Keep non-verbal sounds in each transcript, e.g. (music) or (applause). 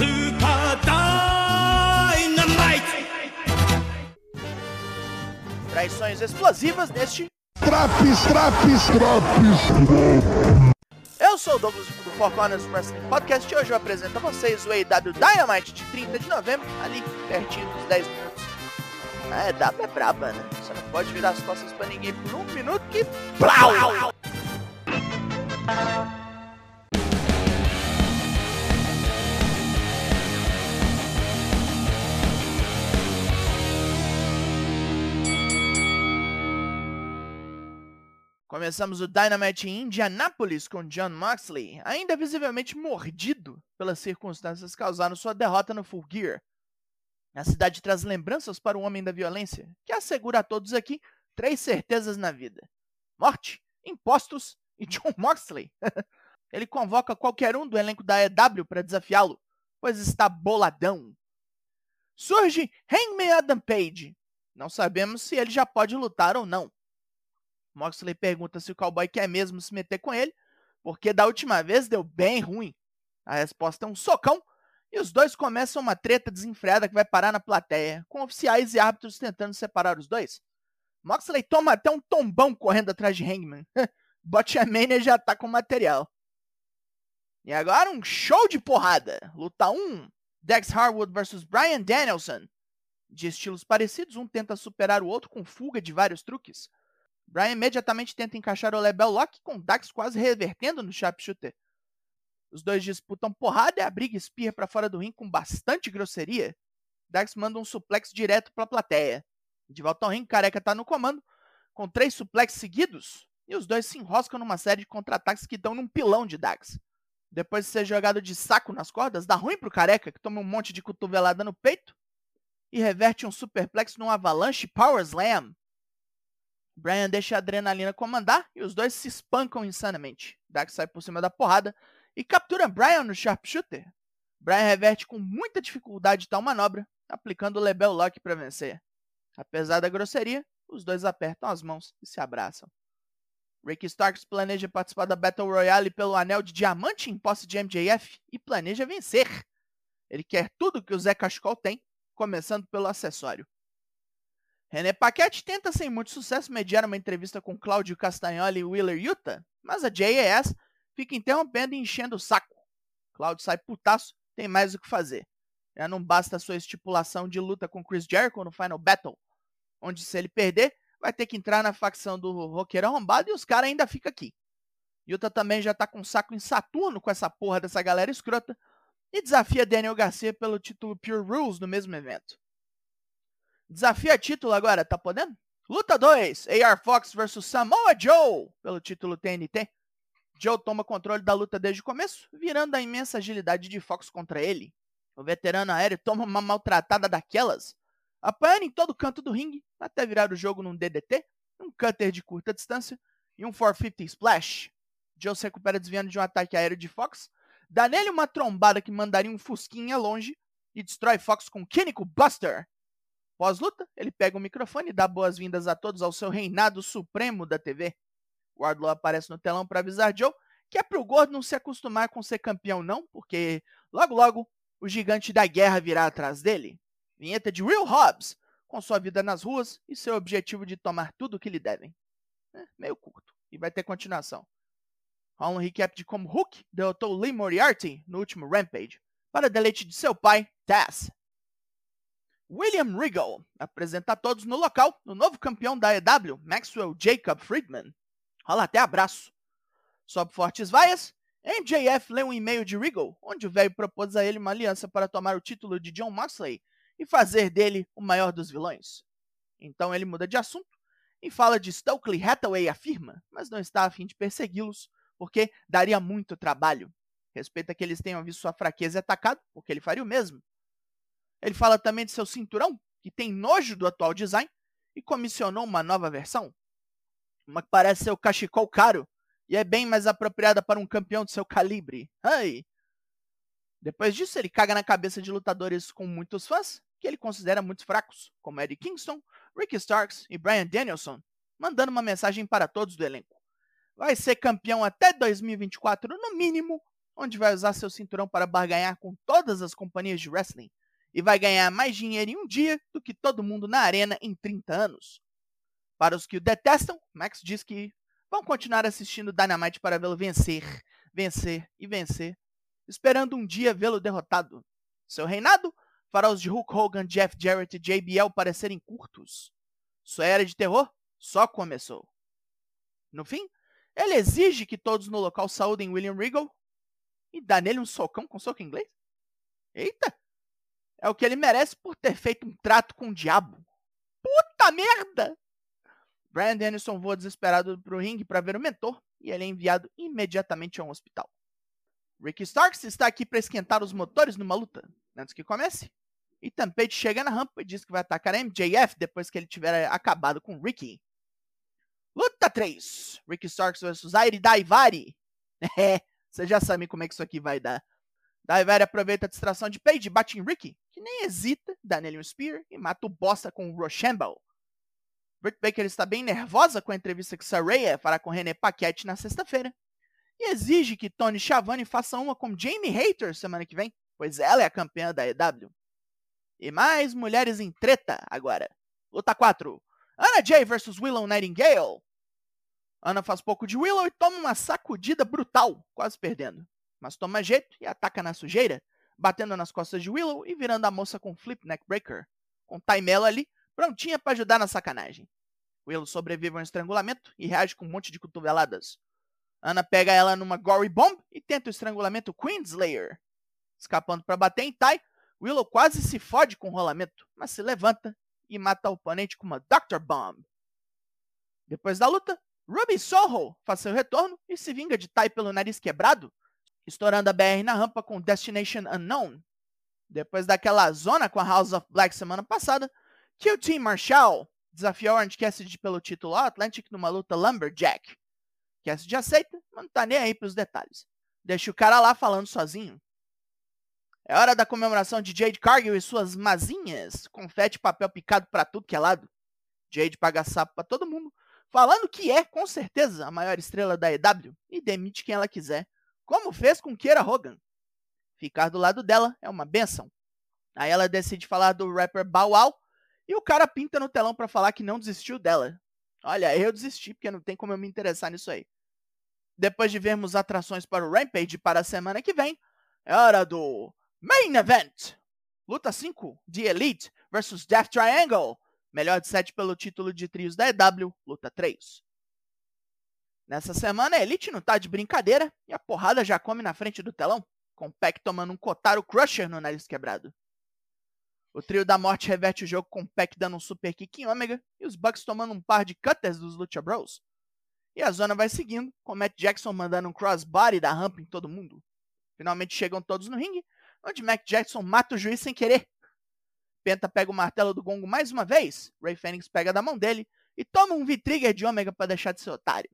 Super Dynamite! Traições explosivas neste. Traps, traps, traps. Eu sou o Douglas do Four Corners Wrestling Podcast e hoje eu apresento a vocês o AEW Dynamite de 30 de novembro, ali pertinho dos 10 minutos. A EW é braba, né? Você não pode virar as costas pra ninguém por um minuto que. Plau! Começamos o Dynamite em Indianápolis com John Moxley, ainda visivelmente mordido pelas circunstâncias que causaram sua derrota no Full Gear. A cidade traz lembranças para o Homem da Violência, que assegura a todos aqui três certezas na vida: morte, impostos e John Moxley. (laughs) Ele convoca qualquer um do elenco da EW para desafiá-lo, pois está boladão. Surge Hangman Adam Page. Não sabemos se ele já pode lutar ou não. Moxley pergunta se o cowboy quer mesmo se meter com ele, porque da última vez deu bem ruim. A resposta é um socão, e os dois começam uma treta desenfreada que vai parar na plateia, com oficiais e árbitros tentando separar os dois. Moxley toma até um tombão correndo atrás de Hangman. (laughs) Botchamania já tá com material. E agora um show de porrada. Luta 1, Dex Harwood versus Brian Danielson. De estilos parecidos, um tenta superar o outro com fuga de vários truques. Brian imediatamente tenta encaixar o Lebel Lock, com Dax quase revertendo no sharpshooter. Os dois disputam porrada e a briga espirra para fora do ringue com bastante grosseria. Dax manda um suplex direto para a plateia. De volta ao ringue, Careca tá no comando, com três suplex seguidos, e os dois se enroscam numa série de contra-ataques que dão num pilão de Dax. Depois de ser jogado de saco nas cordas, dá ruim pro Careca, que toma um monte de cotovelada no peito, e reverte um superplex num avalanche power slam. Brian deixa a adrenalina comandar e os dois se espancam insanamente. Dax sai por cima da porrada e captura Brian no sharpshooter. Brian reverte com muita dificuldade tal manobra, aplicando o Lebel Lock para vencer. Apesar da grosseria, os dois apertam as mãos e se abraçam. Ricky Starks planeja participar da Battle Royale pelo anel de diamante em posse de MJF e planeja vencer. Ele quer tudo que o Zé Cascol tem, começando pelo acessório. René Paquette tenta sem muito sucesso mediar uma entrevista com Claudio Castagnoli e Wheeler Yuta, mas a JAS fica interrompendo e enchendo o saco. Claudio sai putaço, tem mais o que fazer. Já não basta sua estipulação de luta com Chris Jericho no Final Battle, onde se ele perder, vai ter que entrar na facção do roqueiro arrombado e os caras ainda ficam aqui. Yuta também já tá com um saco em Saturno com essa porra dessa galera escrota e desafia Daniel Garcia pelo título Pure Rules no mesmo evento. Desafio a título agora, tá podendo? Luta 2, AR Fox vs Samoa Joe pelo título TNT. Joe toma controle da luta desde o começo, virando a imensa agilidade de Fox contra ele. O veterano aéreo toma uma maltratada daquelas, apanhando em todo canto do ringue, até virar o jogo num DDT, um cutter de curta distância e um 450 splash. Joe se recupera desviando de um ataque aéreo de Fox, dá nele uma trombada que mandaria um fusquinha longe e destrói Fox com Químico Buster. Pós-luta, ele pega o microfone e dá boas-vindas a todos ao seu reinado supremo da TV. Wardlow aparece no telão para avisar Joe que é pro gordo não se acostumar com ser campeão não, porque logo logo o gigante da guerra virá atrás dele. Vinheta de Real Hobbs, com sua vida nas ruas e seu objetivo de tomar tudo o que lhe devem. É, meio curto, e vai ter continuação. Rola um recap de como Hook derrotou Lee Moriarty no último Rampage, para deleite de seu pai, Taz. William Regal apresenta a todos no local o novo campeão da EW, Maxwell Jacob Friedman. Rola até abraço. Sob fortes vaias, MJF lê um e-mail de Regal, onde o velho propôs a ele uma aliança para tomar o título de John Moxley e fazer dele o maior dos vilões. Então ele muda de assunto e fala de Stokely Hathaway afirma, mas não está a fim de persegui-los, porque daria muito trabalho. Respeita que eles tenham visto sua fraqueza e atacado, porque ele faria o mesmo. Ele fala também de seu cinturão, que tem nojo do atual design, e comissionou uma nova versão. Uma que parece ser o cachecol caro, e é bem mais apropriada para um campeão de seu calibre. Ai! Depois disso, ele caga na cabeça de lutadores com muitos fãs, que ele considera muito fracos, como Eddie Kingston, Ricky Starks e Brian Danielson, mandando uma mensagem para todos do elenco. Vai ser campeão até 2024, no mínimo, onde vai usar seu cinturão para barganhar com todas as companhias de wrestling e vai ganhar mais dinheiro em um dia do que todo mundo na arena em 30 anos. Para os que o detestam, Max diz que vão continuar assistindo Dynamite para vê-lo vencer, vencer e vencer, esperando um dia vê-lo derrotado. Seu reinado fará os de Hulk Hogan, Jeff Jarrett e JBL parecerem curtos. Sua era de terror só começou. No fim, ele exige que todos no local saúdem William Regal e dá nele um socão com soco inglês. Eita! É o que ele merece por ter feito um trato com o diabo. Puta merda! Brian Dennison voa desesperado para o ringue para ver o mentor e ele é enviado imediatamente a um hospital. Ricky Starks está aqui para esquentar os motores numa luta antes que comece. E Page chega na rampa e diz que vai atacar MJF depois que ele tiver acabado com Ricky. Luta 3: Ricky Starks vs Airi Daivari. (laughs) É, você já sabe como é que isso aqui vai dar. Daivari aproveita a distração de Page e bate em Ricky, que nem hesita, dá nele um spear e mata o bosta com o Rochambeau. Britt Baker está bem nervosa com a entrevista que Saraya fará com René Paquette na sexta-feira e exige que Tony Schiavone faça uma com Jamie Hayter semana que vem, pois ela é a campeã da EW. E mais mulheres em treta agora. Luta 4. Anna Jay versus Willow Nightingale. Ana faz pouco de Willow e toma uma sacudida brutal, quase perdendo. Mas toma jeito e ataca na sujeira, batendo nas costas de Willow e virando a moça com Flip Neckbreaker. Com Taimela ali, prontinha para ajudar na sacanagem. Willow sobrevive a um estrangulamento e reage com um monte de cotoveladas. Ana pega ela numa Gory Bomb e tenta o estrangulamento Queenslayer. Escapando para bater em Tai, Willow quase se fode com o rolamento, mas se levanta e mata o oponente com uma Dr. Bomb. Depois da luta, Ruby Soho faz seu retorno e se vinga de Tai pelo nariz quebrado, estourando a BR na rampa com Destination Unknown. Depois daquela zona com a House of Black semana passada, QT Marshall desafiou Orange Cassidy pelo título Atlantic numa luta Lumberjack. Cassidy aceita, mas não tá nem aí pros detalhes. Deixa o cara lá falando sozinho. É hora da comemoração de Jade Cargill e suas mazinhas. Confete papel picado para tudo que é lado. Jade paga sapo pra todo mundo, falando que é, com certeza, a maior estrela da EW e demite quem ela quiser, como fez com Kiera Hogan. Ficar do lado dela é uma benção. Aí ela decide falar do rapper Bow Wow e o cara pinta no telão para falar que não desistiu dela. Olha, eu desisti, porque não tem como eu me interessar nisso aí. Depois de vermos atrações para o Rampage para a semana que vem, é hora do Main Event! Luta 5 de Elite versus Death Triangle. Melhor de 7 pelo título de trios da EW, luta 3. Nessa semana, a Elite não tá de brincadeira e a porrada já come na frente do telão, com o Peck tomando um Kotaro Crusher no nariz quebrado. O trio da morte reverte o jogo com o Peck dando um super kick em ômega e os Bucks tomando um par de cutters dos Lucha Bros. E a zona vai seguindo, com Matt Jackson mandando um crossbody da rampa em todo mundo. Finalmente chegam todos no ringue, onde Matt Jackson mata o juiz sem querer. Penta pega o martelo do gongo mais uma vez, Ray Fênix pega da mão dele e toma um V-Trigger de ômega para deixar de ser otário.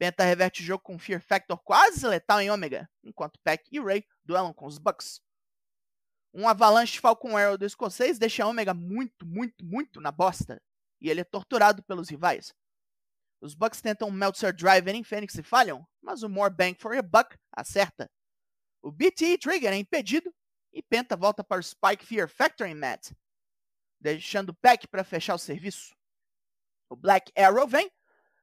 Penta reverte o jogo com Fear Factor quase letal em ômega, enquanto Peck e Ray duelam com os Bucks. Um avalanche Falcon Arrow do escocês deixa Omega muito, muito, muito na bosta. E ele é torturado pelos rivais. Os Bucks tentam um Meltzer Driver em Fênix e falham, mas o More Bang for a Buck acerta. O BTE Trigger é impedido e Penta volta para o Spike Fear Factory Mat, deixando Peck para fechar o serviço. O Black Arrow vem,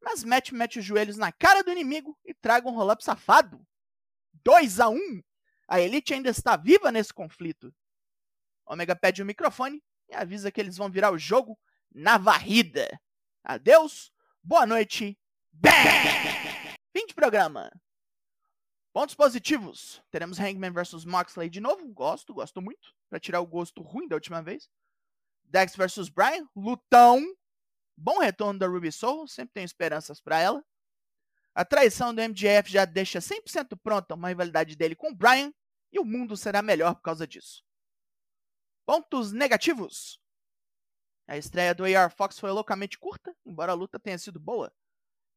mas Matt mete os joelhos na cara do inimigo e traga um roll-up safado. 2 a 1 um. A Elite ainda está viva nesse conflito. Omega pede o microfone e avisa que eles vão virar o jogo na varrida. Adeus, boa noite, bang! Fim de programa. Pontos positivos. Teremos Hangman vs Moxley de novo. Gosto, gosto muito. Para tirar o gosto ruim da última vez. Dex vs Brian. Lutão. Bom retorno da Ruby Soul. Sempre tenho esperanças para ela. A traição do MJF já deixa 100% pronta uma rivalidade dele com o Brian e o mundo será melhor por causa disso. Pontos negativos. A estreia do AR Fox foi loucamente curta, embora a luta tenha sido boa.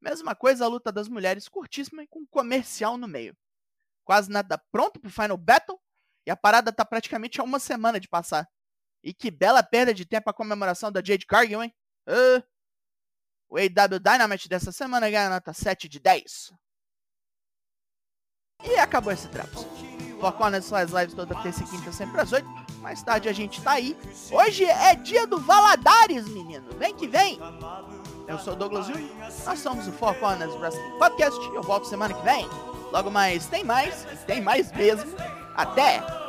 Mesma coisa a luta das mulheres, curtíssima e com comercial no meio. Quase nada pronto pro Final Battle e a parada tá praticamente a uma semana de passar. E que bela perda de tempo a comemoração da Jade Cargill, hein? Uh, o AW Dynamite dessa semana ganha nota 7 de 10. E acabou esse Traps. Four Corners faz lives toda terça e quinta, sempre às 8. Mais tarde a gente tá aí. Hoje é dia do Valadares, menino. Vem que vem. Eu sou o Douglas Júnior. Nós somos o Four Corners Wrestling Podcast. Eu volto semana que vem. Logo mais tem mais, tem mais mesmo. Até!